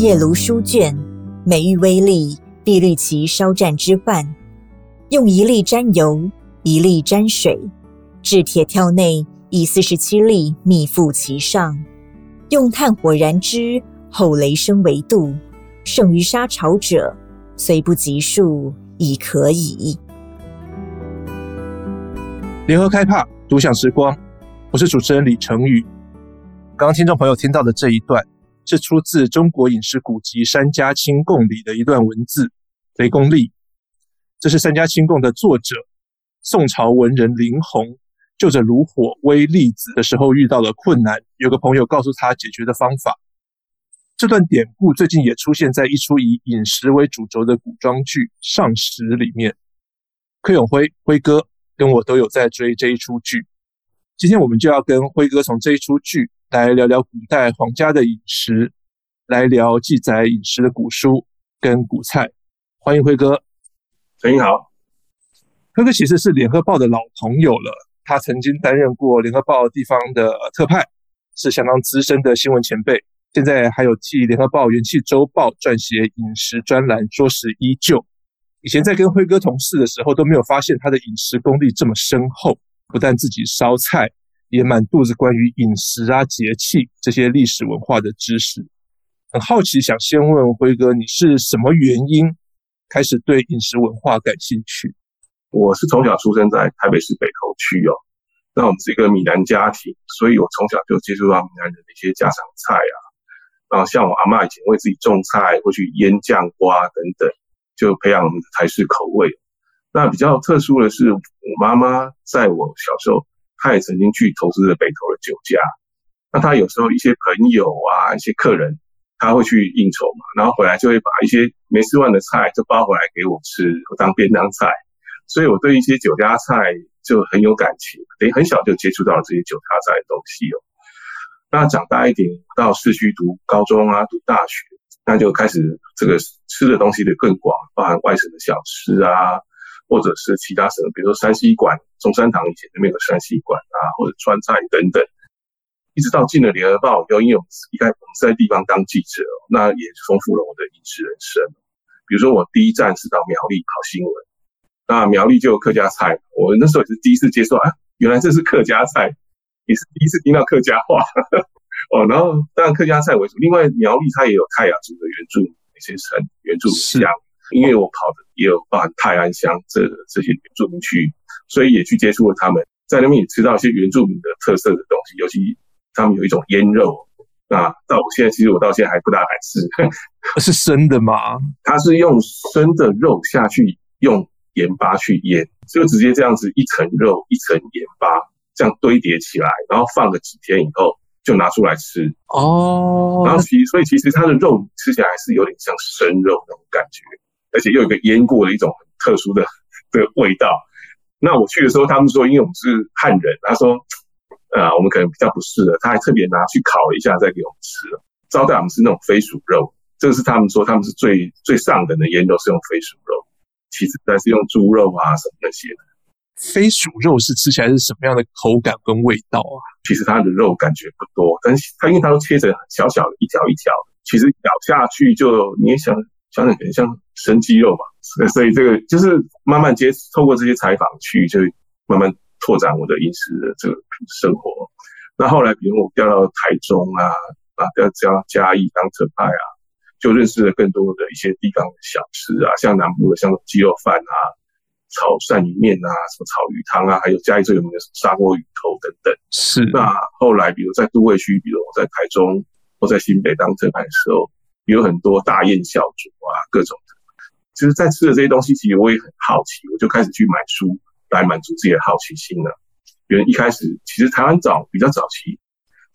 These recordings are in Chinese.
夜颅书卷，每遇危痢，必虑其烧战之患。用一粒沾油，一粒沾水，置铁跳内，以四十七粒密覆其上。用炭火燃之，后雷声为度。胜于沙潮者，虽不及数，已可矣。联合开帕，独享时光，我是主持人李成宇。刚刚听众朋友听到的这一段，是出自《中国饮食古籍·三家清供》里的一段文字，雷公历。这是《三家清供》的作者，宋朝文人林洪，就着炉火煨栗子的时候遇到了困难，有个朋友告诉他解决的方法。这段典故最近也出现在一出以饮食为主轴的古装剧《上食》里面。柯永辉辉哥跟我都有在追这一出剧，今天我们就要跟辉哥从这一出剧来聊聊古代皇家的饮食，来聊记载饮食的古书跟古菜。欢迎辉哥。陈英好，辉哥其实是联合报的老朋友了。他曾经担任过联合报地方的特派，是相当资深的新闻前辈。现在还有替联合报元气周报撰写饮食专栏，说食依旧。以前在跟辉哥同事的时候，都没有发现他的饮食功力这么深厚。不但自己烧菜，也满肚子关于饮食啊、节气这些历史文化的知识。很好奇，想先问辉哥，你是什么原因？开始对饮食文化感兴趣。我是从小出生在台北市北投区哦，那我们是一个闽南家庭，所以我从小就接触到闽南人的一些家常菜啊。然后像我阿嬷以前会自己种菜，会去腌酱瓜等等，就培养我们的台式口味。那比较特殊的是，我妈妈在我小时候，他也曾经去投资了北投的酒家。那他有时候一些朋友啊，一些客人。他会去应酬嘛，然后回来就会把一些没吃完的菜就包回来给我吃，我当便当菜。所以我对一些酒家菜就很有感情，等于很小就接触到了这些酒家菜的东西哦。那长大一点，到市区读高中啊，读大学，那就开始这个吃的东西的更广，包含外省的小吃啊，或者是其他省，比如说山西馆，中山堂以前那边有山西馆啊，或者川菜等等。一直到进了联合报以后，因为我们一开始我们是在地方当记者，那也丰富了我的饮食人生。比如说，我第一站是到苗栗跑新闻，那苗栗就有客家菜，我那时候也是第一次接受啊，原来这是客家菜，也是第一次听到客家话 哦。然后当然客家菜为主，另外苗栗它也有泰雅族的原住民那些城原住民乡，因为我跑的也有包含泰安乡这这些原住民区，所以也去接触了他们，在那边也吃到一些原住民的特色的东西，尤其。他们有一种腌肉，那到我现在其实我到现在还不大敢吃，是生的吗？它是用生的肉下去用盐巴去腌，就直接这样子一层肉一层盐巴这样堆叠起来，然后放个几天以后就拿出来吃哦。然后其所以其实它的肉吃起来还是有点像生肉那种感觉，而且又有一个腌过的一种很特殊的的味道。那我去的时候，他们说因为我们是汉人，他说。啊，我们可能比较不适合，他还特别拿去烤了一下再给我们吃。招待我们是那种飞鼠肉，这个是他们说他们是最最上等的腌肉是用飞鼠肉，其次再是用猪肉啊什么那些的。飞鼠肉是吃起来是什么样的口感跟味道啊？其实它的肉感觉不多，但是它因为它都切成小小的一条一条，其实咬下去就你也想想想，可能像生肌肉吧。所以这个就是慢慢接透过这些采访去，就慢慢。拓展我的饮食的这个生活。那后来，比如我调到台中啊，啊，调到嘉义当特派啊，就认识了更多的一些地方的小吃啊，像南部的像鸡肉饭啊、炒鳝鱼面啊、什么炒鱼汤啊，还有嘉义最有名的砂锅鱼头等等。是。那后来，比如在都会区，比如我在台中或在新北当特派的时候，有很多大宴小酌啊，各种的。其实，在吃的这些东西，其实我也很好奇，我就开始去买书。来满足自己的好奇心了。因为一开始，其实台湾早比较早期，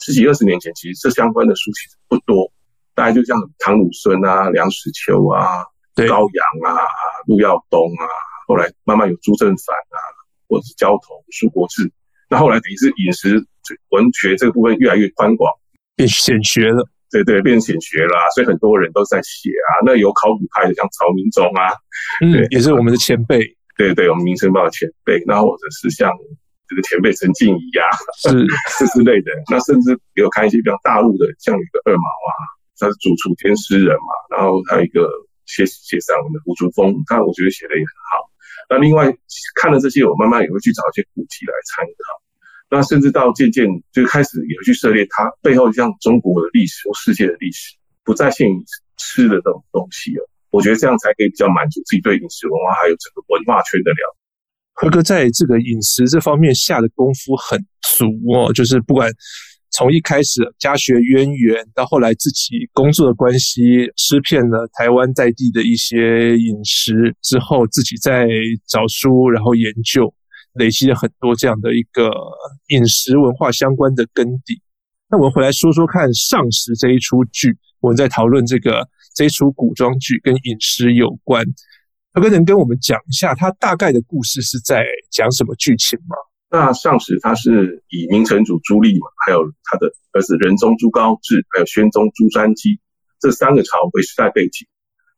十几二十年前，其实这相关的书其实不多。大概就像唐鲁孙啊、梁实秋啊、高阳啊、陆耀东啊，后来慢慢有朱正藩啊，或者是焦桐、苏国治。那后来等于是饮食文学这个部分越来越宽广，变显学了。对对，变显学了，所以很多人都在写啊。那有考古派的，像曹明宗啊，嗯，也是我们的前辈。对对，我们民生报的前辈，然后或者是像这个前辈陈静怡啊，是是之类的。那甚至也有看一些比较大陆的，像有一个二毛啊，他是主厨兼诗人嘛，然后还有一个写写散文的吴竹峰，他我觉得写的也很好。那另外看了这些，我慢慢也会去找一些古籍来参考。那甚至到渐渐就开始也去涉猎它背后像中国的历史或世界的历史，不再限于吃的这种东西了。我觉得这样才可以比较满足自己对饮食文化还有整个文化圈的了解。和哥在这个饮食这方面下的功夫很足哦，就是不管从一开始家学渊源，到后来自己工作的关系，吃遍了台湾在地的一些饮食之后，自己再找书然后研究。累积了很多这样的一个饮食文化相关的根底。那我们回来说说看，《上食》这一出剧，我们在讨论这个这一出古装剧跟饮食有关。和哥能跟我们讲一下，它大概的故事是在讲什么剧情吗？那《上食》它是以明成祖朱棣嘛，还有他的儿子仁宗朱高炽，还有宣宗朱瞻基这三个朝为时代背景。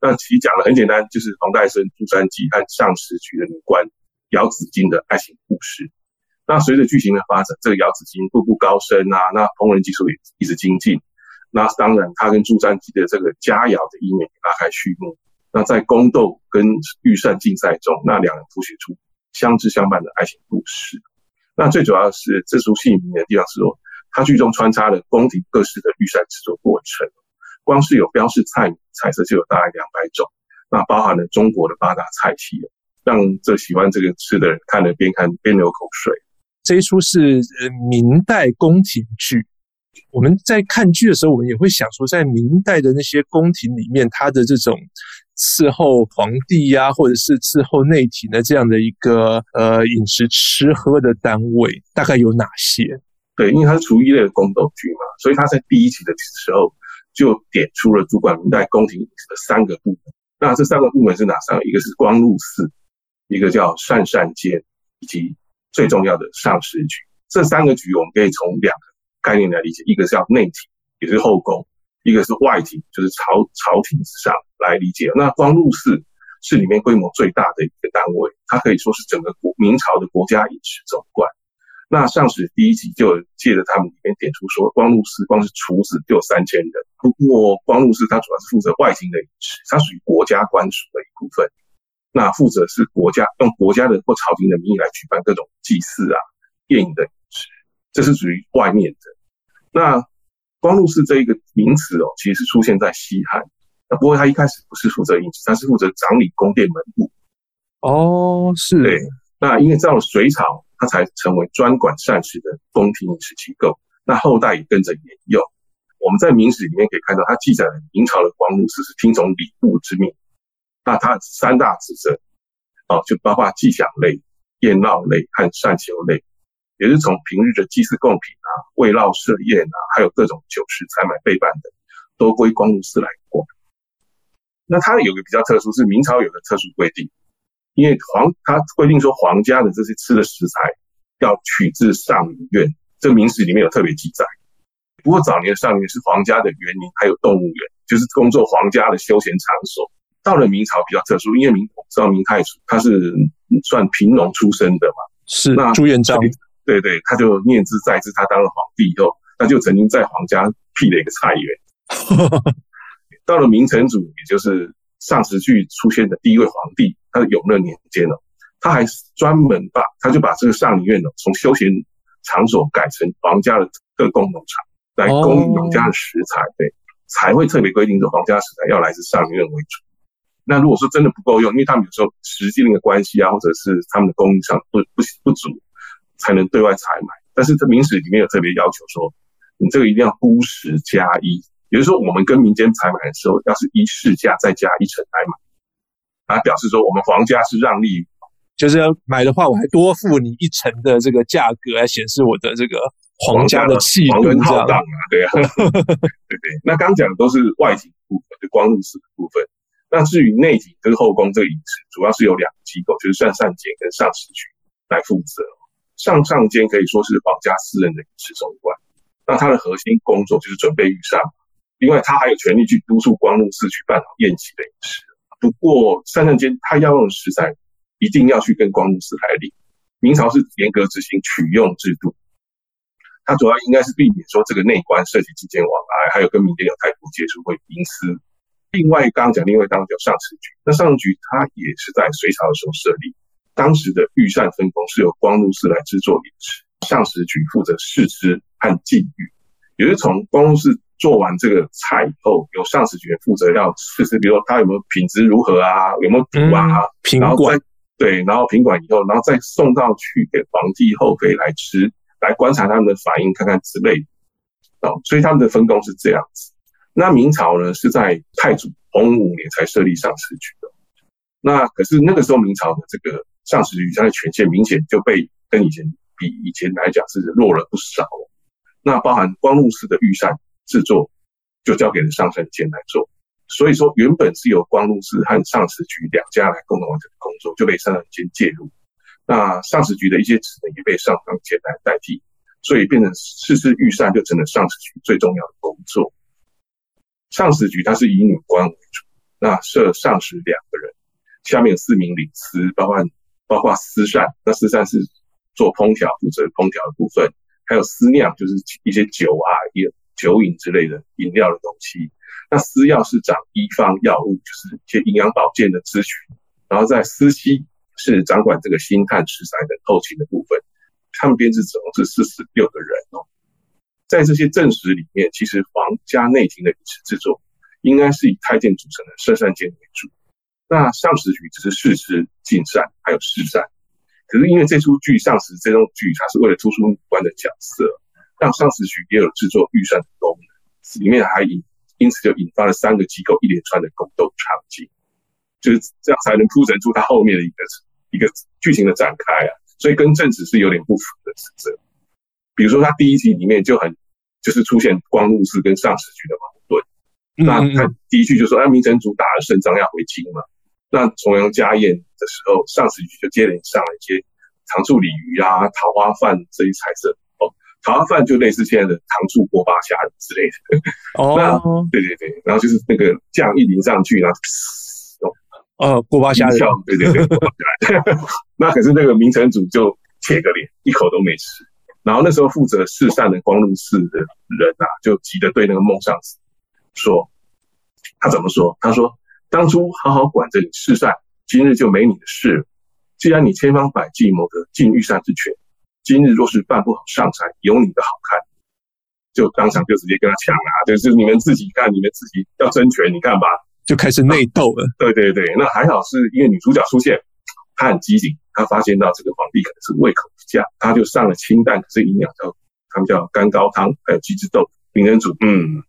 那其实讲的很简单，就是黄戴胜、朱瞻基和上食局的女官。姚子衿的爱情故事。那随着剧情的发展，这个姚子衿步步高升啊，那烹饪技术也一直精进。那当然，他跟朱瞻基的这个佳肴的一面也拉开序幕。那在宫斗跟御膳竞赛中，那两人谱写出相知相伴的爱情故事。那最主要是这出戏名的地方是说，它剧中穿插了宫廷各式的御膳制作过程，光是有标示菜名菜色就有大概两百种，那包含了中国的八大菜系。让这喜欢这个吃的人看了边看边流口水。这一出是呃明代宫廷剧，我们在看剧的时候，我们也会想说，在明代的那些宫廷里面，他的这种伺候皇帝呀、啊，或者是伺候内廷的这样的一个呃饮食吃喝的单位，大概有哪些？对，因为它是厨艺类的宫斗剧嘛，所以他在第一集的时候就点出了主管明代宫廷的三个部门。那这三个部门是哪三个？一个是光禄寺。一个叫善善监，以及最重要的上食局，这三个局我们可以从两个概念来理解，一个叫内廷，也是后宫；一个是外廷，就是朝朝廷之上来理解。那光禄寺是里面规模最大的一个单位，它可以说是整个国明朝的国家饮食总管。那上食第一集就借着他们里面点出说，光禄寺光是厨子就有三千人。不过光禄寺它主要是负责外廷的饮食，它属于国家官署的一部分。那负责是国家用国家的或朝廷的名义来举办各种祭祀啊、宴饮的饮食，这是属于外面的。那光禄寺这一个名词哦，其实是出现在西汉。那不过他一开始不是负责饮食，他是负责掌理宫殿门户。哦，是。对。那因为到了隋朝，他才成为专管膳食的宫廷饮食机构。那后代也跟着沿用。我们在明史里面可以看到，他记载了明朝的光禄寺是听从礼部之命。那它三大职责，哦，就包括祭享类、宴闹类和善求类，也是从平日的祭祀贡品啊、慰劳设宴啊，还有各种酒食采买备办的，都归光禄寺来管。那它有个比较特殊，是明朝有个特殊规定，因为皇它规定说皇家的这些吃的食材要取自上林苑，这明史里面有特别记载。不过早年上林是皇家的园林，还有动物园，就是工作皇家的休闲场所。到了明朝比较特殊，因为明我知道明太祖他是算平农出身的嘛，是那朱元璋，对对，他就念兹在兹，他当了皇帝以后，他就曾经在皇家辟了一个菜园。到了明成祖，也就是尚食剧出现的第一位皇帝，他的永乐年间哦，他还专门把他就把这个上林苑呢，从休闲场所改成皇家的特供农场，来供应皇家的食材，哦、对，才会特别规定说皇家食材要来自上林苑为主。那如果说真的不够用，因为他们有时候实际那个关系啊，或者是他们的供应商不不不足，才能对外采买。但是这明史里面有特别要求说，你这个一定要估十加一，也就是说我们跟民间采买的时候，要是一市价再加一成来买，啊，表示说我们皇家是让利，就是要买的话，我还多付你一成的这个价格来显示我的这个皇家的气度浩荡啊，对啊，对对。那刚讲的都是外景部分，就光禄寺的部分。那至于内廷跟后宫这个饮食，主要是由两个机构，就是上上监跟上司局来负责。上上监可以说是皇家私人的饮食总管，那他的核心工作就是准备御膳。另外，他还有权利去督促光禄寺去办好宴席的饮食。不过，上上监他要用食材一定要去跟光禄寺来领。明朝是严格执行取用制度，它主要应该是避免说这个内官涉及金钱往来，还有跟民间有太多接触会隐私。另外，刚刚讲另外当叫上食局，那上食局它也是在隋朝的时候设立，当时的御膳分工是由光禄寺来制作饮食，上食局负责试吃和禁欲，也就是从光禄寺做完这个菜以后，由上食局负责要试吃，比如说它有没有品质如何啊，有没有毒啊，品管对，然后品管以后，然后再送到去给皇帝后妃来吃，来观察他们的反应，看看之类的。哦，所以他们的分工是这样子。那明朝呢，是在太祖洪武五年才设立上食局的。那可是那个时候明朝的这个上食局，它的权限明显就被跟以前比以前来讲是弱了不少。那包含光禄寺的御膳制作，就交给了上膳监来做。所以说，原本是由光禄寺和上食局两家来共同完成的工作，就被上膳监介入。那上食局的一些职能也被上膳监来代替，所以变成试吃御膳就成了上食局最重要的工作。上食局它是以女官为主，那设上食两个人，下面有四名领司，包括包括司膳，那司膳是做烹调，负责烹调的部分，还有司酿，就是一些酒啊、饮酒饮之类的饮料的东西。那司药是掌医方药物，就是一些营养保健的咨询，然后在司机是掌管这个薪炭食材的后勤的部分。他们编制总共是四十六个人哦。在这些正史里面，其实皇家内廷的饮食制作应该是以太监组成的摄膳监为主。那上食局只是试吃、进膳还有试膳。可是因为这出剧上食这种剧，它是为了突出女官的角色，让上食局也有制作御膳的功能，里面还引。因此就引发了三个机构一连串的宫斗场景，就是这样才能铺陈出它后面的一个一个剧情的展开啊。所以跟正史是有点不符的职责。比如说他第一集里面就很就是出现光禄寺跟上食局的矛盾。那他第一句就说：“哎，明成祖打了胜仗要回京嘛。”那重阳家宴的时候，上食局就接连上了一些糖醋鲤鱼啊、桃花饭这一菜色。桃花饭就类似现在的糖醋锅巴虾之类的。哦，那对对对，然后就是那个酱一淋上去，然后哦，锅巴虾的，对对对。那可是那个明成祖就铁个脸，一口都没吃。然后那时候负责试膳的光禄寺的人啊，就急着对那个孟上子说：“他怎么说？他说当初好好管着你试膳，今日就没你的事了。既然你千方百计谋得进御膳之权。”今日若是办不好上菜，有你的好看，就当场就直接跟他抢啊！就是你们自己看，你们自己要争权，你看吧，就开始内斗了。对对对，那还好是因为女主角出现，她很机警，她发现到这个皇帝可能是胃口不佳，他就上了清淡可是营养的，他们叫干高汤，还有鸡汁豆腐。明成祖嗯，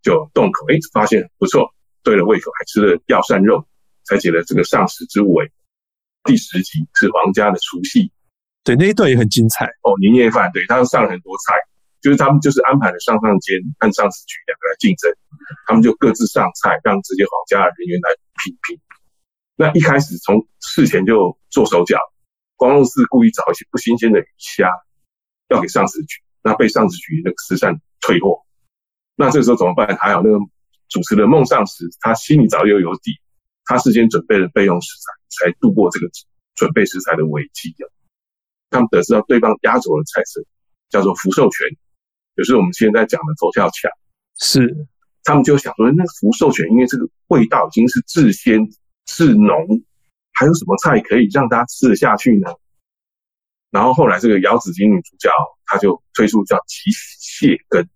就动口，哎，发现不错，对了胃口，还吃了药膳肉，才解了这个上食之围。第十集是皇家的除夕。对，那一段也很精彩哦。年夜饭，对，他上了很多菜，就是他们就是安排了上上监和上食局两个来竞争，他们就各自上菜，让这些皇家的人员来品评。那一开始从事前就做手脚，光禄寺故意找一些不新鲜的鱼虾要给上食局，那被上食局那个慈善退货。那这个时候怎么办？还好那个主持的孟尚实，他心里早就有底，他事先准备了备用食材，才度过这个准备食材的危机的。他们得知到对方压轴的菜色叫做福寿全，就是我们现在讲的佛跳墙。是，他们就想说，那福寿全因为这个味道已经是至鲜是浓，还有什么菜可以让他吃得下去呢？然后后来这个姚子菁女主角，她就推出叫鸡蟹羹，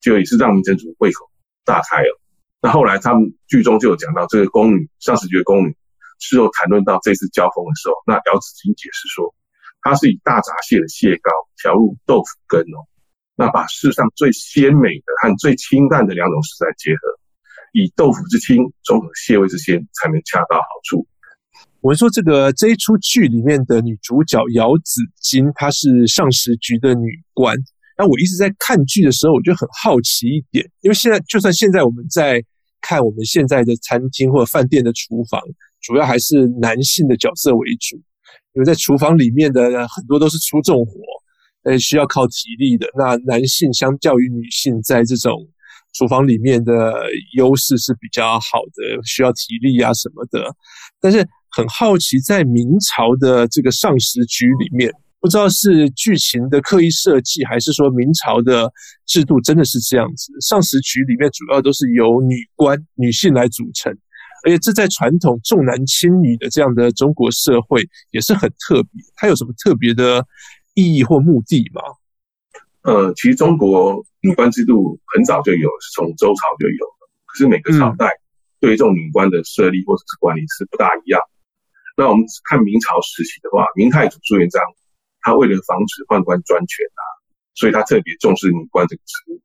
就也是让明成祖胃口大开了。那后来他们剧中就有讲到，这个宫女上食局的宫女事后谈论到这次交锋的时候，那姚子菁解释说。它是以大闸蟹的蟹膏调入豆腐羹哦，那把世上最鲜美的和最清淡的两种食材结合，以豆腐之清，中和蟹味之鲜，才能恰到好处。我们说这个这一出剧里面的女主角姚子衿，她是上食局的女官。那我一直在看剧的时候，我就很好奇一点，因为现在就算现在我们在看我们现在的餐厅或者饭店的厨房，主要还是男性的角色为主。因为在厨房里面的很多都是出重活，呃，需要靠体力的。那男性相较于女性，在这种厨房里面的优势是比较好的，需要体力啊什么的。但是很好奇，在明朝的这个上食局里面，不知道是剧情的刻意设计，还是说明朝的制度真的是这样子。上食局里面主要都是由女官、女性来组成，而且这在传统重男轻女的这样的中国社会也是很特别。它有什么特别的意义或目的吗？呃，其实中国女官制度很早就有，是从周朝就有了。可是每个朝代对于这种女官的设立或者是管理是不大一样。那我们看明朝时期的话，明太祖朱元璋。他为了防止宦官专权啊，所以他特别重视女官这个职务。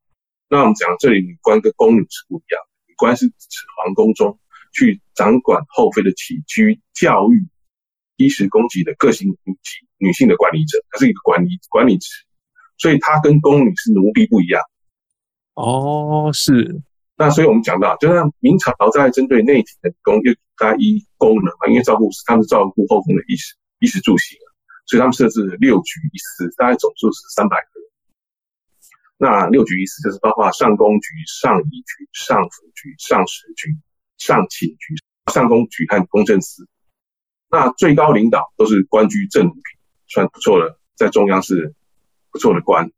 那我们讲这里女官跟宫女是不一样，女官是指皇宫中去掌管后妃的起居、教育、衣食供给的个性女性女性的管理者，她是一个管理管理职，所以他跟宫女是奴婢不一样。哦，是。那所以我们讲到，就像明朝在针对内廷的宫，又大家依功能嘛，因为照顾他们是照顾后宫的衣食衣食住行。所以他们设置六局一司，大概总数是三百个人。那六局一司就是包括上宫局、上仪局、上府局、上食局、上寝局、上宫局和公正司。那最高领导都是官居正五品，算不错了，在中央是不错的官。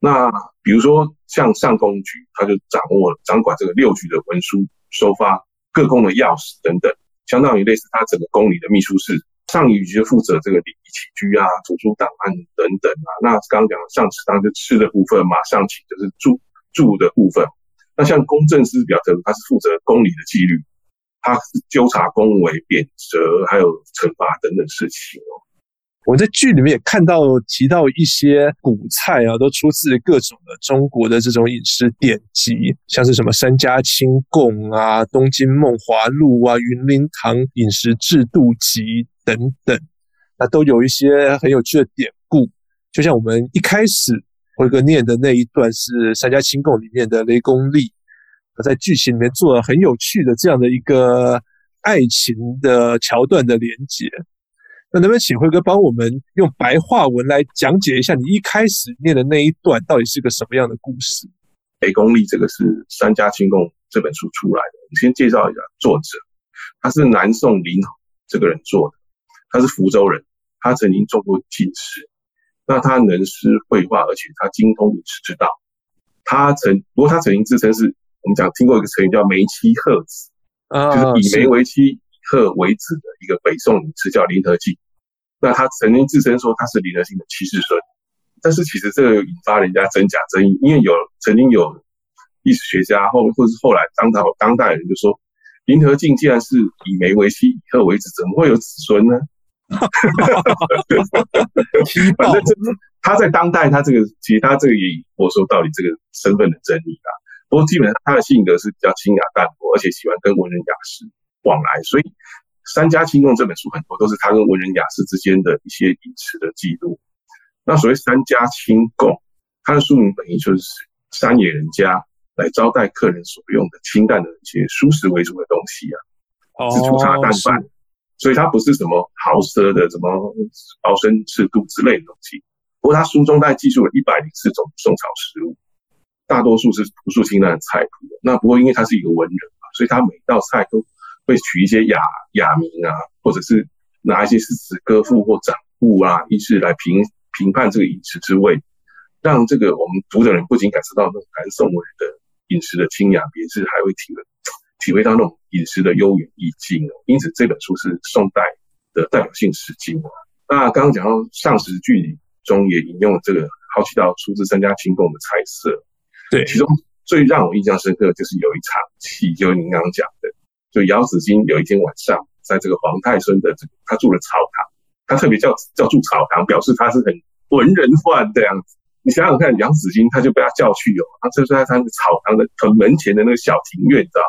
那比如说像上宫局，他就掌握掌管这个六局的文书收发、各宫的钥匙等等，相当于类似他整个宫里的秘书室。上仪局就负责这个礼仪起居啊、图书档案等等啊。那刚刚讲的上食当就吃的部分嘛，上寝就是住住的部分。那像公正司比较特，他是负责宫里的纪律，他是纠察宫闱、贬谪还有惩罚等等事情哦。我在剧里面也看到提到一些古菜啊，都出自各种的中国的这种饮食典籍，像是什么《三家清供》啊、《东京梦华录》啊、《云林堂饮食制度集》。等等，那都有一些很有趣的典故，就像我们一开始辉哥念的那一段是《三家清供》里面的雷公利，他在剧情里面做了很有趣的这样的一个爱情的桥段的连结。那能不能请辉哥帮我们用白话文来讲解一下你一开始念的那一段到底是个什么样的故事？雷公历这个是《三家清供》这本书出来的，我们先介绍一下作者，他是南宋林这个人做的。他是福州人，他曾经做过进士，那他能诗会画，而且他精通饮食之道。他曾不过他曾经自称是我们讲听过一个成语叫“梅妻鹤子”，啊，就是以梅为妻，以贺为子的一个北宋女士叫林和靖。那他曾经自称说他是林和靖的七世孙，但是其实这个引发人家真假争议，因为有曾经有历史学家后或者是后来当到当代人就说，林和靖既然是以梅为妻，以鹤为子，怎么会有子孙呢？反正就是他在当代，他这个其实他这个也我说到底这个身份的争议啊。不过基本上他的性格是比较清雅淡泊，而且喜欢跟文人雅士往来，所以《三家清供》这本书很多都是他跟文人雅士之间的一些饮食的记录。那所谓“三家清供”，它的书名本意就是山野人家来招待客人所用的清淡的一些蔬食为主的东西啊，是粗茶淡饭。所以它不是什么豪奢的，什么鲍参翅肚之类的东西。不过他书中大概记述了一百零四种宋朝食物，大多数是朴素清淡的菜谱。那不过因为他是一个文人嘛，所以他每道菜都会取一些雅雅名啊，或者是拿一些诗词歌赋或掌故啊，以致来评评判这个饮食之味，让这个我们读的人不仅感受到那种南宋文人的饮食的清雅别致，还会体会。体会到那种饮食的悠远意境哦，因此这本书是宋代的代表性诗经。那刚刚讲到上食句中也引用了这个好奇道出自《三家清供》的菜色，对，其中最让我印象深刻就是有一场戏，就是您刚刚讲的，就姚子衿有一天晚上在这个皇太孙的这个他住了草堂，他特别叫叫住草堂，表示他是很文人范这样子。你想想看，姚子衿他就被他叫去哦，他就在他那个草堂的很门前的那个小庭院，知道。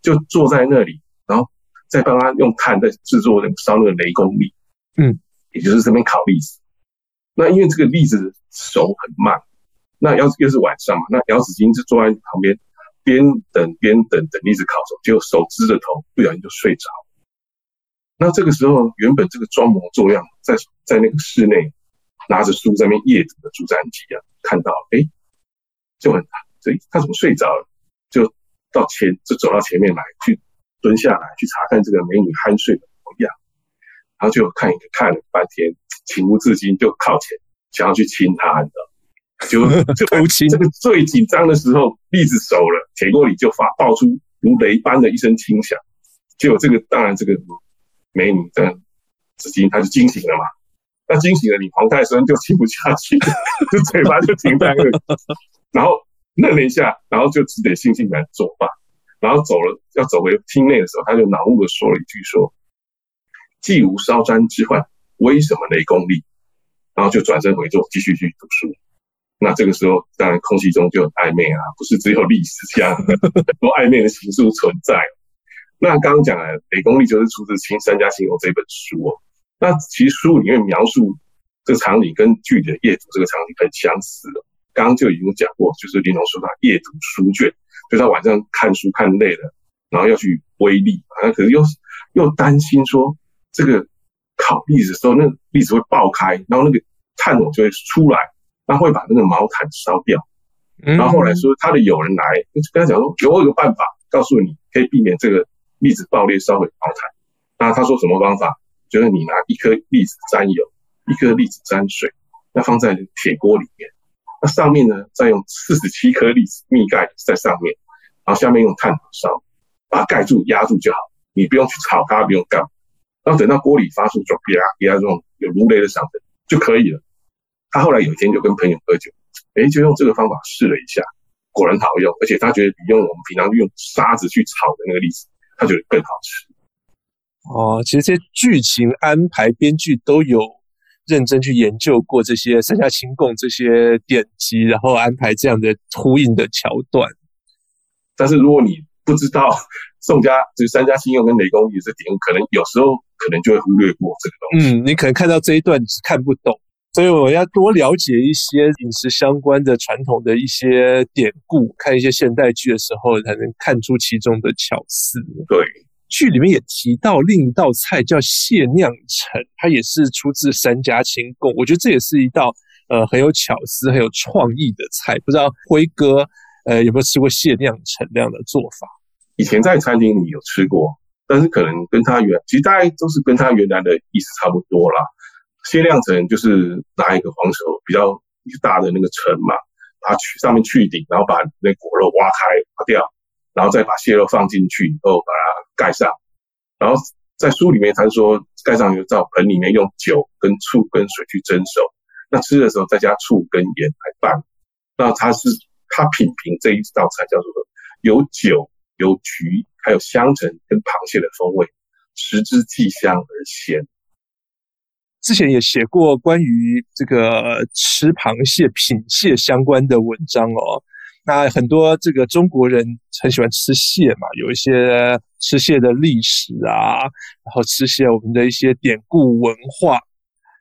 就坐在那里，然后再帮他用炭在制作那个烧那个雷公栗，嗯，也就是这边烤栗子。那因为这个栗子熟很慢，那要又是晚上嘛，那姚子衿就坐在旁边，边等边等等一直烤熟，结果手支着头，不小心就睡着。那这个时候，原本这个装模作样在在那个室内拿着书在那阅读的朱瞻基啊，看到哎，就很这他怎么睡着了？就。到前就走到前面来，去蹲下来去查看这个美女酣睡的模样。然后就看一个看了半天，情不自禁就靠前想要去亲她，你知道。就 就这个最紧张的时候，栗子熟了，铁锅里就发爆出如雷般的一声轻响。结果这个当然这个美女的子金她就惊醒了嘛。那惊醒了，你黄太孙就亲不下去，就嘴巴就停在那里，然后愣了一下，然后就只得悻悻然作罢。然后走了要走回厅内的时候，他就恼怒的说了一句说：“既无烧毡之患，为什么雷公立？”然后就转身回座，继续去读书。那这个时候，当然空气中就很暧昧啊，不是只有历史这样 很多暧昧的情愫存在。那刚刚讲的雷公立就是出自《清三家新游》这本书哦。那其实书里面描述这个场景跟剧里的夜读这个场景很相似的。刚刚就已经讲过，就是林龙说他夜读书卷，就他晚上看书看累了，然后要去煨栗，啊，可是又又担心说这个烤栗子的时候，那个栗子会爆开，然后那个炭火就会出来。他会把那个毛毯烧掉，然后后来说他的友人来，就跟他讲说，给我一个办法，告诉你可以避免这个粒子爆裂烧毁毛毯。那他说什么方法？就是你拿一颗粒子沾油，一颗粒子沾水，那放在铁锅里面，那上面呢再用四十七颗粒子密盖在上面，然后下面用炭火烧，把它盖住压住就好，你不用去炒它，不用干，然后等到锅里发出就啪啪这种有如雷的响声就可以了。他后来有一天就跟朋友喝酒，哎，就用这个方法试了一下，果然好用，而且他觉得比用我们平常用沙子去炒的那个栗子，他觉得更好吃。哦，其实这些剧情安排，编剧都有认真去研究过这些三家清供这些典籍，然后安排这样的呼应的桥段。但是如果你不知道宋家就是三家兴隆跟雷公也是典故，可能有时候可能就会忽略过这个东西。嗯，你可能看到这一段你是看不懂。所以我要多了解一些饮食相关的传统的一些典故，看一些现代剧的时候，才能看出其中的巧思。对，剧里面也提到另一道菜叫蟹酿橙，它也是出自三家清供。我觉得这也是一道呃很有巧思、很有创意的菜。不知道辉哥呃有没有吃过蟹酿橙这样的做法？以前在餐厅里有吃过，但是可能跟他原其实大概都是跟他原来的意思差不多啦。蟹酿橙就是拿一个黄手比较大的那个橙嘛，把它去上面去顶，然后把那果肉挖开挖掉，然后再把蟹肉放进去以后把它盖上，然后在书里面他说盖上以后在盆里面用酒跟醋跟水去蒸熟，那吃的时候再加醋跟盐来拌，那它是它品评这一道菜叫做有酒有橘还有香橙跟螃蟹的风味，食之既香而鲜。之前也写过关于这个吃螃蟹、品蟹相关的文章哦。那很多这个中国人很喜欢吃蟹嘛，有一些吃蟹的历史啊，然后吃蟹我们的一些典故文化。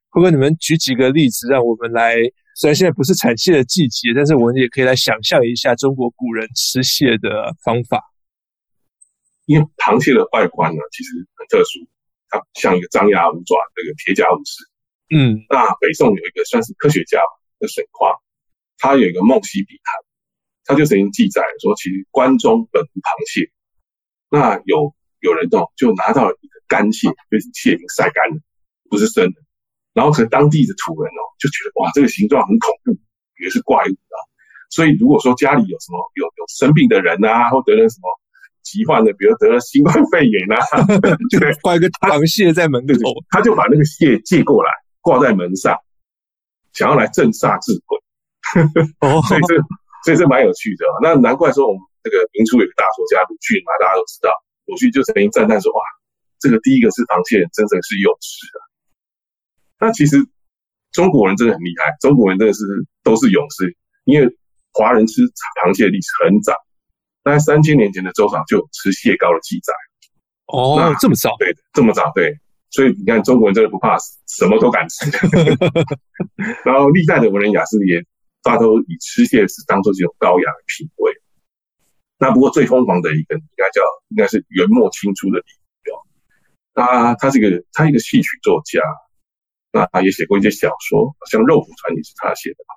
会不会你们举几个例子，让我们来？虽然现在不是产蟹的季节，但是我们也可以来想象一下中国古人吃蟹的方法。因为螃蟹的外观呢，其实很特殊。它像一个张牙舞爪那个铁甲武士，嗯，那北宋有一个算是科学家的神话，他有一个梦溪笔谈，他就曾经记载说，其实关中本无螃蟹，那有有人哦就拿到了一个干蟹，就是蟹已经晒干了，不是生的，然后可能当地的土人哦就觉得哇这个形状很恐怖，以为是怪物啊，所以如果说家里有什么有有生病的人啊，或得了什么。疾患的，比如得了新冠肺炎啊，就挂一个螃蟹在门口，他就把那个蟹借过来挂在门上，想要来镇煞治鬼。哦，所以这所以这蛮有趣的。那难怪说我们这个明初有个大作家鲁迅嘛，大家都知道，鲁迅就曾经赞叹说：“哇，这个第一个吃螃蟹人真的是勇士啊！”那其实中国人真的很厉害，中国人真的是都是勇士，因为华人吃螃蟹的历史很早。大概三千年前的周朝就有吃蟹膏的记载哦，这么早？对，这么早，对。所以你看，中国人真的不怕死，什么都敢吃。然后历代的文人雅士也大都以吃蟹是当做这种高雅的品味。那不过最疯狂的一个应该叫应该是元末清初的李渔哦，他他是一个他一个戏曲作家，那他也写过一些小说，像《肉蒲团》也是他写的嘛。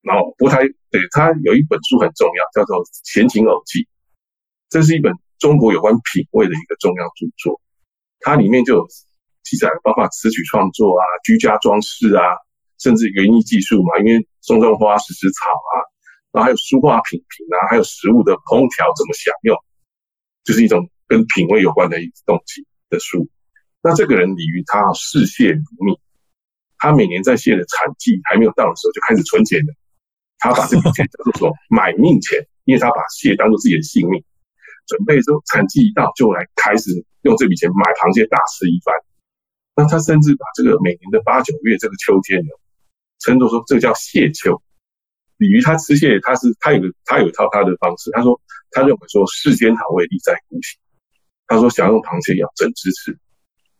然后，不过他对他有一本书很重要，叫做《闲情偶记》，这是一本中国有关品味的一个重要著作。它里面就有记载包括词曲创作啊、居家装饰啊，甚至园艺技术嘛，因为种种花、食食草啊，然后还有书画品评啊，还有食物的烹调怎么享用，就是一种跟品味有关的一种东西的书。那这个人李渔，他视蟹如命，他每年在蟹的产季还没有到的时候就开始存钱了。他把这笔钱叫做说买命钱，因为他把蟹当做自己的性命，准备说产季一到就来开始用这笔钱买螃蟹大吃一番。那他甚至把这个每年的八九月这个秋天呢，称作说这个叫蟹秋。鲤鱼他吃蟹，他是他有个他有一套他的方式。他说他认为说世间好味，利在姑心。他说想用螃蟹要整只吃，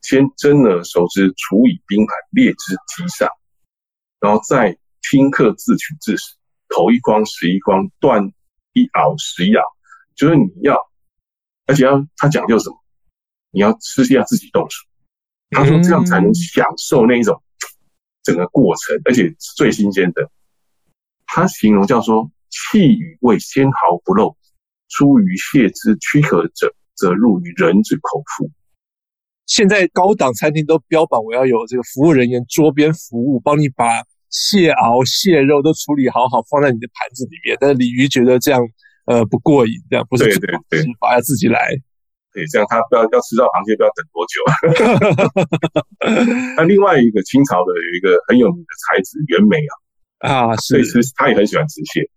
先蒸而熟之，处以冰盘，列之机上，然后再听客自取自食。头一筐，十一筐，断一螯，十一螯，就是你要，而且要他讲究什么？你要吃下自己动手。他说这样才能享受那一种整个过程，而且是最新鲜的。他形容叫做“器与味纤毫不漏，出于蟹之躯壳者，则入于人之口腹。”现在高档餐厅都标榜我要有这个服务人员桌边服务，帮你把。蟹熬、蟹肉都处理好好，放在你的盘子里面。但是鲤鱼觉得这样，呃，不过瘾，这样不是对对对，要自己来。对，这样他不要要吃到螃蟹，不要等多久。那另外一个清朝的有一个很有名的才子袁枚啊，啊，是，所以他也很喜欢吃蟹。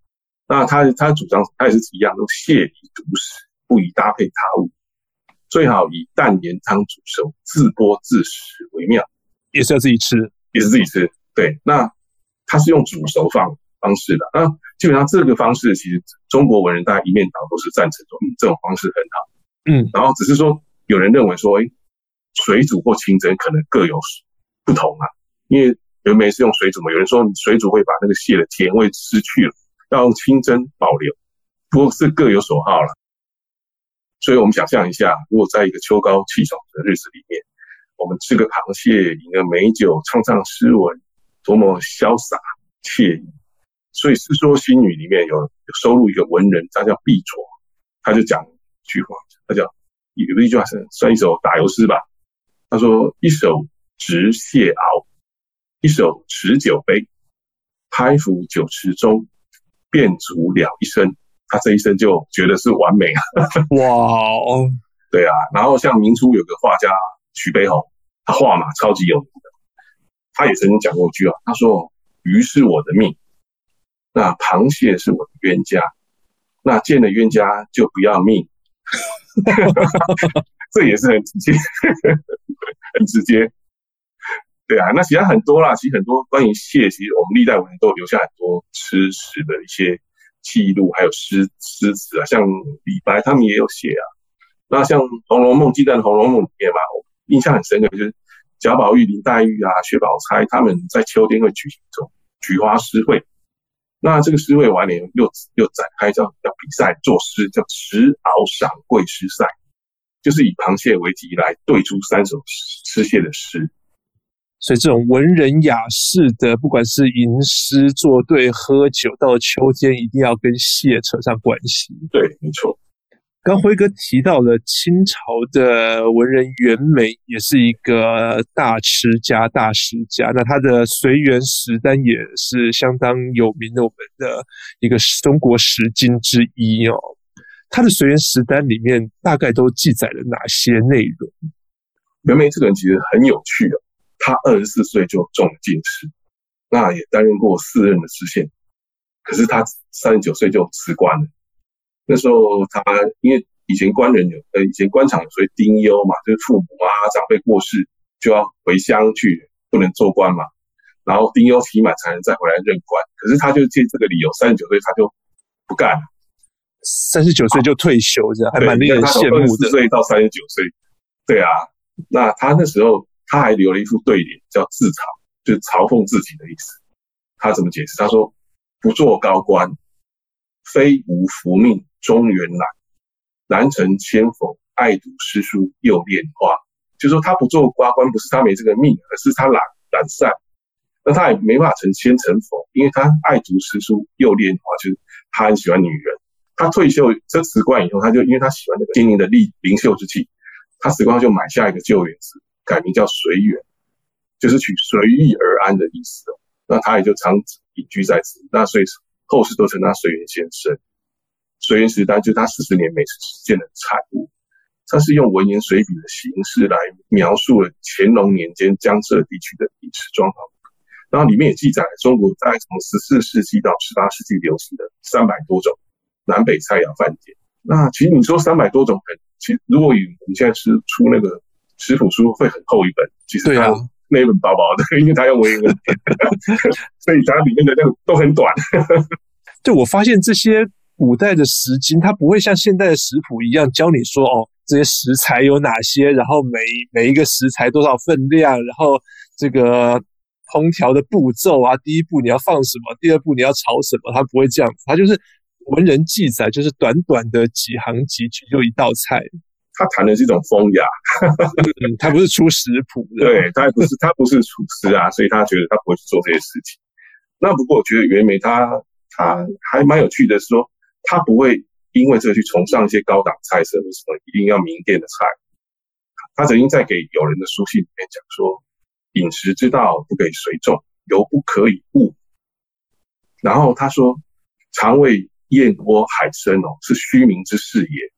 那他他主张他也是一样，用蟹以独食，不宜搭配他物，最好以淡盐汤煮熟，自剥自食为妙。也是要自己吃，也是自己吃。对，那。它是用煮熟方方式的，那基本上这个方式其实中国文人大家一面倒都是赞成说，嗯，这种方式很好，嗯，然后只是说有人认为说，哎，水煮或清蒸可能各有不同啊，因为袁枚是用水煮嘛，有人说水煮会把那个蟹的甜味失去了，要用清蒸保留，不过是各有所好了。所以我们想象一下，如果在一个秋高气爽的日子里面，我们吃个螃蟹，饮个美酒，唱唱诗文。多么潇洒惬意，所以《世说新语》里面有有收录一个文人，他叫毕卓，他就讲一句话，他叫有一句话是算一首打油诗吧。他说：“一手执蟹螯，一手持酒杯，拍壶酒池中，便足了一生。”他这一生就觉得是完美啊！哇哦，对啊。然后像明初有个画家徐悲鸿，他画马超级有名的。他也曾经讲过一句话，他说：“鱼是我的命，那螃蟹是我的冤家，那见了冤家就不要命。”这也是很直接，很直接。对啊，那其他很多啦，其实很多关于蟹，其实我们历代文人都留下很多吃食的一些记录，还有诗诗词啊，像李白他们也有写啊。那像《红楼梦》，记在《红楼梦》里面嘛，我印象很深刻就是。贾宝玉、林黛玉啊、薛宝钗他们在秋天会举行这种菊花诗会，那这个诗会完了又又展开叫叫比赛作诗，叫持鳌赏桂诗赛，就是以螃蟹为题来对出三首诗蟹的诗。所以这种文人雅士的，不管是吟诗作对、喝酒，到了秋天一定要跟蟹扯上关系。对，没错。刚辉哥提到了清朝的文人袁枚，也是一个大吃家、大食家。那他的随园食单也是相当有名的，我们的一个中国十经之一哦。他的随园食单里面大概都记载了哪些内容？袁枚这个人其实很有趣哦，他二十四岁就中了进士，那也担任过四任的知县，可是他三十九岁就辞官了。那时候他因为以前官人有呃以前官场有所谓丁忧嘛，就是父母啊长辈过世就要回乡去，不能做官嘛。然后丁忧期满才能再回来任官。可是他就借这个理由，三十九岁他就不干了，三十九岁就退休，这样还蛮令人羡慕的。二十四岁到三十九岁，对啊，那他那时候他还留了一副对联，叫自嘲，就是嘲讽自己的意思。他怎么解释？他说：“不做高官。”非吾福命中原来，难成千否，爱读诗书又恋花。就说他不做官，官不是他没这个命，而是他懒懒散。那他也没办法成千成否，因为他爱读诗书又恋花，就是他很喜欢女人。他退休这辞官以后，他就因为他喜欢那个金陵的丽灵秀之气，他辞官就买下一个旧园子，改名叫随园，就是取随遇而安的意思哦。那他也就长隐居在此，那所以后世都称他随园先生。随园食单就是他四十年美食实践的产物，他是用文言随笔的形式来描述了乾隆年间江浙地区的饮食状况。然后里面也记载了中国在从十四世纪到十八世纪流行的三百多种南北菜肴饭点。那其实你说三百多种，其实如果以我们现在吃出那个食谱书会很厚一本，其实它那一本薄薄的，因为它用文言文，所以它里面的那个都很短。对我发现这些古代的食经，它不会像现代的食谱一样教你说哦，这些食材有哪些，然后每每一个食材多少分量，然后这个。烹调的步骤啊，第一步你要放什么，第二步你要炒什么，它不会这样子，它就是文人记载，就是短短的几行几句就一道菜。他谈的是一种风雅，嗯，他不是出食谱的，对，他不是他不是厨师啊，所以他觉得他不会去做这些事情。那不过我觉得袁枚他他还蛮有趣的是说，他不会因为这个去崇尚一些高档菜色，或什么一定要名店的菜。他曾经在给友人的书信里面讲说。饮食之道，不可以随众，犹不可以误。然后他说：“肠胃燕窝海参哦，是虚名之事也。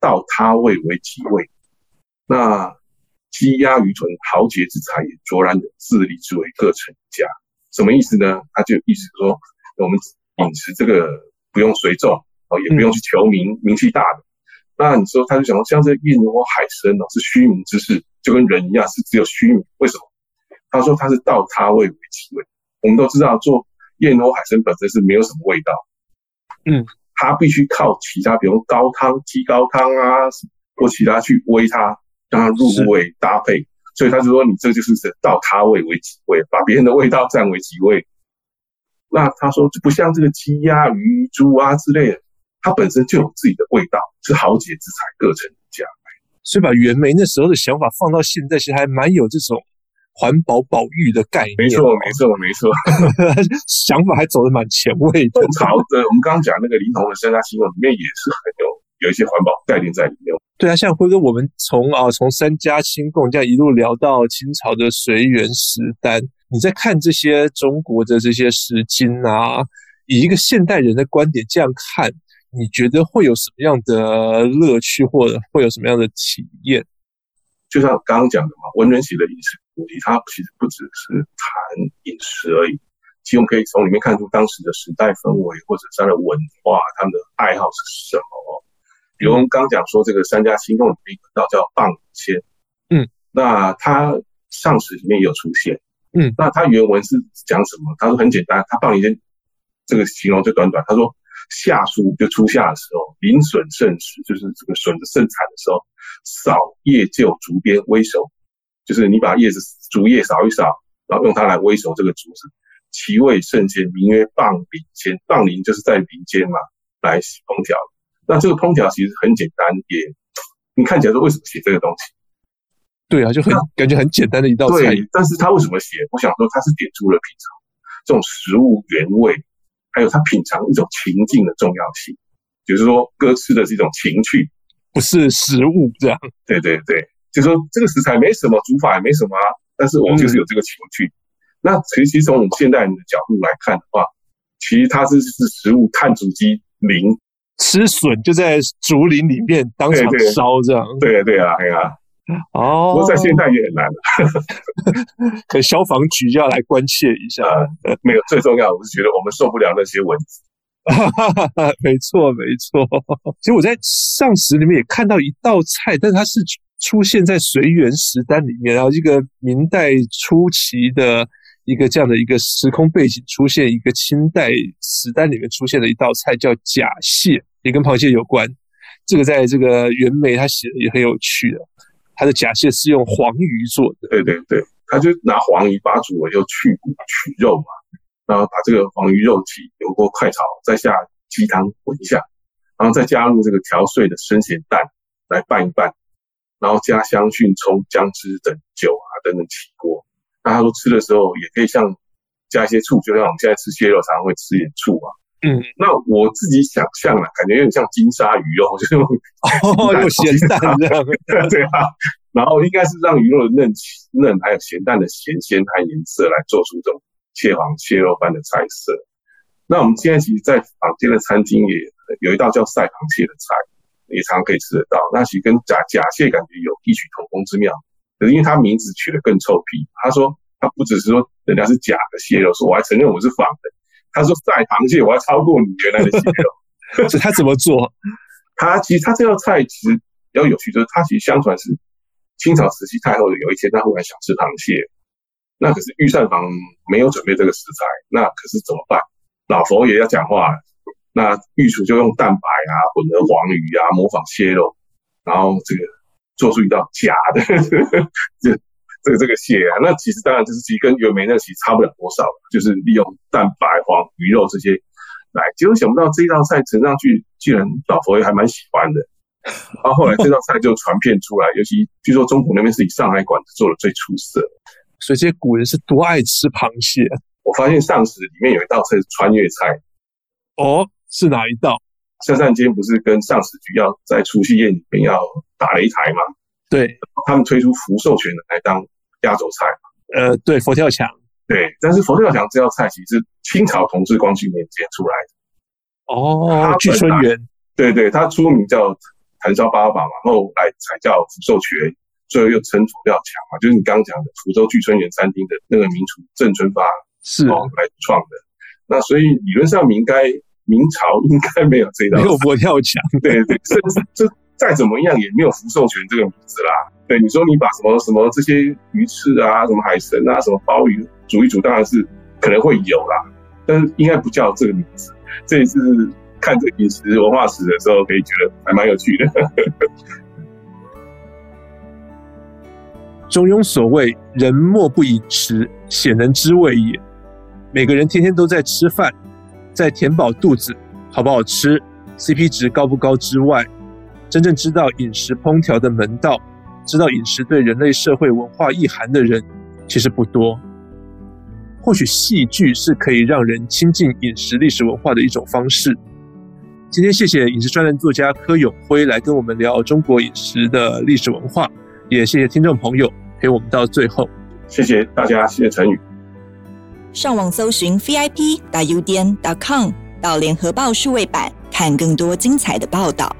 道他位为己位。那鸡鸭鱼豚豪杰之才也，卓然的自立之为各成一家。什么意思呢？他就意思说，我们饮食这个不用随众哦，也不用去求名、嗯、名气大的。那你说，他就想说，像这燕窝海参哦，是虚名之事，就跟人一样，是只有虚名。为什么？”他说：“他是道他位为己位。我们都知道，做燕窝海参本身是没有什么味道，嗯，他必须靠其他，比如高汤、鸡高汤啊，或其他去煨它，让它入味搭配。所以他就说，你这就是道他味为己味，把别人的味道占为己味。那他说，就不像这个鸡鸭鱼猪啊之类的，它本身就有自己的味道，是豪杰之才，各成一家。所以把袁枚那时候的想法放到现在，其实还蛮有这种。”环保保育的概念，没错，没错，没错，想法还走得蛮前卫的。好的，我们刚刚讲那个林同的三家清贡里面也是很有有一些环保概念在里面。对啊，像辉哥，我们从啊从三家清贡这样一路聊到清朝的随园食单，你在看这些中国的这些食经啊，以一个现代人的观点这样看，你觉得会有什么样的乐趣，或者会有什么样的体验？就像刚刚讲的嘛，文人写的饮食它其实不只是谈饮食而已。其实我们可以从里面看出当时的时代氛围，或者是他的文化，他们的爱好是什么哦。比如我们刚刚讲说这个三家新贡里面一道叫蚌里鲜，嗯，那它上史里面也有出现，嗯，那它原文是讲什么？他说很简单，他蚌里鲜这个形容就短短，他说。夏初就初夏的时候，林笋盛时，就是这个笋子盛产的时候，扫叶就竹边微熟，就是你把叶子竹叶扫一扫，然后用它来煨熟这个竹子，其味甚鲜，名曰蚌里鲜。蚌里就是在林间嘛，来烹调。那这个烹调其实很简单，也你看起来说为什么写这个东西？对啊，就很感觉很简单的一道菜。对，但是他为什么写？我想说他是点出了品尝这种食物原味。还有他品尝一种情境的重要性，就是说歌吃的是一种情趣，不是食物这样。对对对，就说这个食材没什么，煮法也没什么啊，但是我们就是有这个情趣。嗯、那其实从我们现代人的角度来看的话，其实它是是食物碳足迹零，吃笋就在竹林里面当场烧这样。对对啊，对啊。哦，不过在现代也很难了，可消防局就要来关切一下。呃，没有，最重要，我是觉得我们受不了那些蚊子。没错，没错。其实我在上食里面也看到一道菜，但是它是出现在随园食单里面，然后一个明代初期的一个这样的一个时空背景，出现一个清代食单里面出现的一道菜叫假蟹，也跟螃蟹有关。这个在这个袁枚他写的也很有趣的。他的假蟹是用黄鱼做的，对对对，他就拿黄鱼把煮了，又去骨取肉嘛，然后把这个黄鱼肉体油锅快炒，再下鸡汤滚一下，然后再加入这个调碎的生咸蛋来拌一拌，然后加香薰、葱、姜汁等酒啊等等起锅。那他说吃的时候也可以像加一些醋，就像我们现在吃蟹肉常常会吃一点醋啊，嗯，那我自己想象了，感觉有点像金沙鱼肉，就是哦，有咸蛋这样，对啊。然后应该是让鱼肉的嫩嫩，还有咸蛋的咸鲜和颜色来做出这种蟹黄蟹肉般的菜色。那我们现在其实，在坊间的餐厅也有一道叫赛螃蟹的菜，也常常可以吃得到。那其实跟假假蟹感觉有异曲同工之妙，可是因为它名字取得更臭屁。他说他不只是说人家是假的蟹肉，说我还承认我是仿的。他说赛螃蟹，我还超过你原来的蟹肉。这他怎么做？他其实他这道菜其实比较有趣，就是他其实相传是清朝慈禧太后的有一天，他忽然想吃螃蟹，那可是御膳房没有准备这个食材，那可是怎么办？老佛爷要讲话了，那御厨就用蛋白啊混合黄鱼啊模仿蟹肉，然后这个做出一道假的这。这个这个蟹啊，那其实当然就是其实跟原梅那其实差不了多少，就是利用蛋白、黄鱼肉这些来。结果想不到这一道菜呈上去，居然老佛爷还蛮喜欢的。然后后来这道菜就传遍出来，尤其据说中国那边是以上海馆子做的最出色。所以这些古人是多爱吃螃蟹。我发现上食里面有一道菜是穿越菜。哦，是哪一道？下膳间不是跟上食局要在除夕夜里面要打擂台吗？对，他们推出福寿全来当压轴菜，呃，对，佛跳墙，对，但是佛跳墙这道菜其实是清朝同治光绪年间出来的。哦，聚春园，对对，他出名叫谭烧八宝嘛，然后来才叫福寿全，最后又称佛跳墙嘛，就是你刚刚讲的福州聚春园餐厅的那个名厨郑春发是哦来创的。那所以理论上你应该明朝应该没有这道菜，没有佛跳墙，对对，甚至这。再怎么样也没有福寿全这个名字啦。对，你说你把什么什么这些鱼翅啊、什么海参啊、什么鲍鱼煮一煮，当然是可能会有啦，但是应该不叫这个名字。这也是看这饮食文化史的时候，可以觉得还蛮有趣的。中庸所谓“人莫不以食，鲜能知味也”。每个人天天都在吃饭，在填饱肚子，好不好吃，CP 值高不高之外，真正知道饮食烹调的门道，知道饮食对人类社会文化意涵的人，其实不多。或许戏剧是可以让人亲近饮食历史文化的一种方式。今天谢谢饮食专栏作家柯永辉来跟我们聊中国饮食的历史文化，也谢谢听众朋友陪我们到最后。谢谢大家，谢谢陈宇。上网搜寻 vip.udn.com 到联合报数位版，看更多精彩的报道。